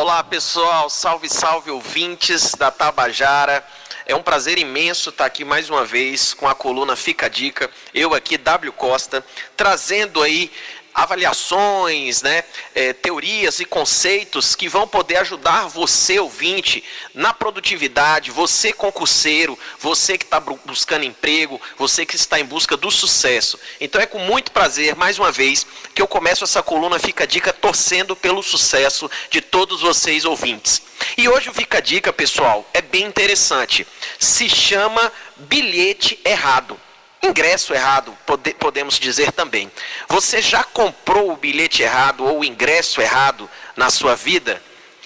Olá pessoal, salve, salve ouvintes da Tabajara. É um prazer imenso estar aqui mais uma vez com a coluna Fica a Dica. Eu aqui, W Costa, trazendo aí avaliações, né, é, teorias e conceitos que vão poder ajudar você, ouvinte, na produtividade, você concurseiro, você que está buscando emprego, você que está em busca do sucesso. Então é com muito prazer, mais uma vez, que eu começo essa coluna Fica Dica torcendo pelo sucesso de todos vocês, ouvintes. E hoje o Fica Dica, pessoal, é bem interessante. Se chama Bilhete Errado. Ingresso errado, pode, podemos dizer também. Você já comprou o bilhete errado ou o ingresso errado na sua vida?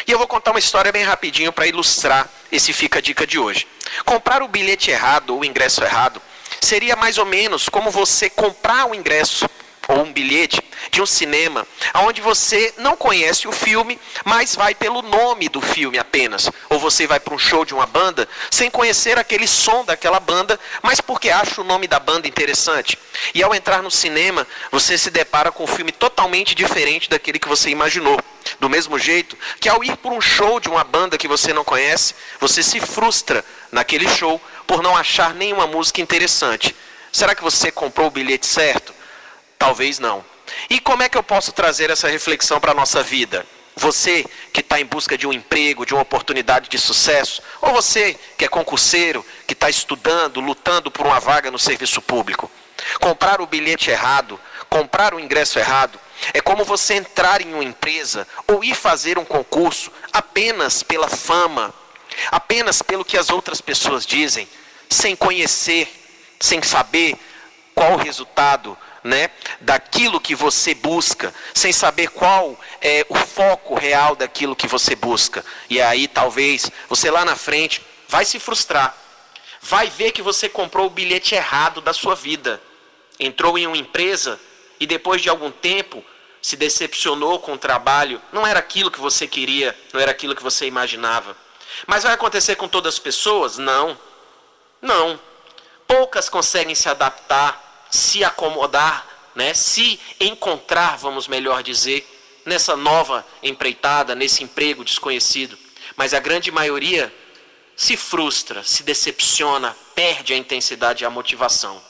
E eu vou contar uma história bem rapidinho para ilustrar esse fica dica de hoje. Comprar o bilhete errado ou o ingresso errado seria mais ou menos como você comprar o ingresso ou um bilhete de um cinema, onde você não conhece o filme, mas vai pelo nome do filme apenas. Ou você vai para um show de uma banda sem conhecer aquele som daquela banda, mas porque acha o nome da banda interessante. E ao entrar no cinema, você se depara com um filme totalmente diferente daquele que você imaginou. Do mesmo jeito que ao ir para um show de uma banda que você não conhece, você se frustra naquele show por não achar nenhuma música interessante. Será que você comprou o bilhete certo? Talvez não. E como é que eu posso trazer essa reflexão para a nossa vida? Você que está em busca de um emprego, de uma oportunidade de sucesso, ou você que é concurseiro, que está estudando, lutando por uma vaga no serviço público. Comprar o bilhete errado, comprar o ingresso errado, é como você entrar em uma empresa ou ir fazer um concurso apenas pela fama, apenas pelo que as outras pessoas dizem, sem conhecer, sem saber qual o resultado né, daquilo que você busca, sem saber qual é o foco real daquilo que você busca. E aí talvez você lá na frente vai se frustrar. Vai ver que você comprou o bilhete errado da sua vida. Entrou em uma empresa e depois de algum tempo se decepcionou com o trabalho, não era aquilo que você queria, não era aquilo que você imaginava. Mas vai acontecer com todas as pessoas? Não. Não. Poucas conseguem se adaptar se acomodar, né? se encontrar, vamos melhor dizer, nessa nova empreitada, nesse emprego desconhecido. Mas a grande maioria se frustra, se decepciona, perde a intensidade e a motivação.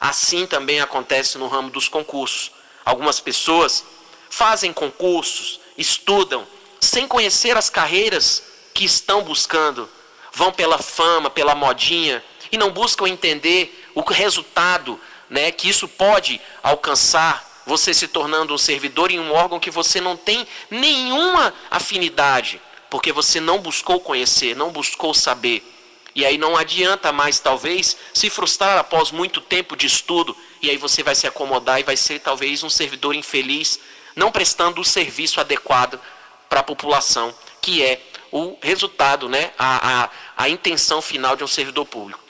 Assim também acontece no ramo dos concursos. Algumas pessoas fazem concursos, estudam, sem conhecer as carreiras que estão buscando, vão pela fama, pela modinha e não buscam entender o resultado né, que isso pode alcançar você se tornando um servidor em um órgão que você não tem nenhuma afinidade, porque você não buscou conhecer, não buscou saber. E aí não adianta mais, talvez, se frustrar após muito tempo de estudo, e aí você vai se acomodar e vai ser talvez um servidor infeliz, não prestando o serviço adequado para a população, que é o resultado, né, a, a, a intenção final de um servidor público.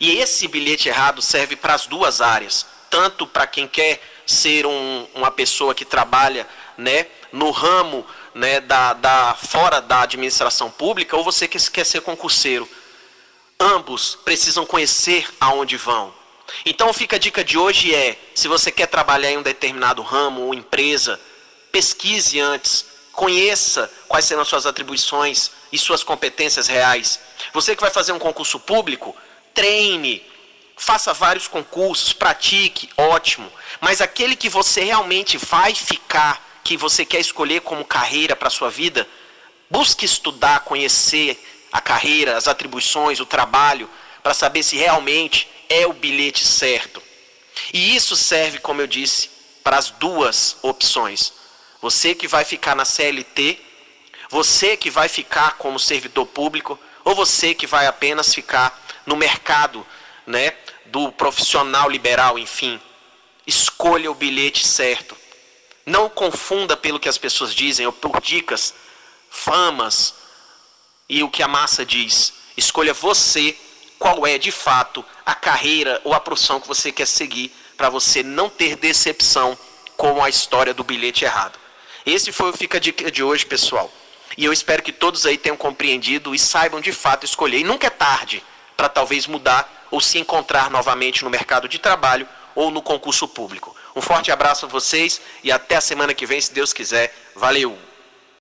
E esse bilhete errado serve para as duas áreas, tanto para quem quer ser um, uma pessoa que trabalha né, no ramo né, da, da, fora da administração pública, ou você que quer ser concurseiro. Ambos precisam conhecer aonde vão. Então fica a dica de hoje é, se você quer trabalhar em um determinado ramo ou empresa, pesquise antes, conheça quais serão suas atribuições e suas competências reais. Você que vai fazer um concurso público, treine, faça vários concursos, pratique, ótimo. Mas aquele que você realmente vai ficar, que você quer escolher como carreira para sua vida, busque estudar, conhecer a carreira, as atribuições, o trabalho, para saber se realmente é o bilhete certo. E isso serve, como eu disse, para as duas opções. Você que vai ficar na CLT, você que vai ficar como servidor público, ou você que vai apenas ficar no mercado né, do profissional liberal, enfim. Escolha o bilhete certo. Não confunda pelo que as pessoas dizem ou por dicas, famas e o que a massa diz. Escolha você qual é de fato a carreira ou a profissão que você quer seguir para você não ter decepção com a história do bilhete errado. Esse foi o Fica a Dica de hoje, pessoal. E eu espero que todos aí tenham compreendido e saibam de fato escolher. E nunca é tarde para talvez mudar ou se encontrar novamente no mercado de trabalho ou no concurso público. Um forte abraço a vocês e até a semana que vem, se Deus quiser. Valeu!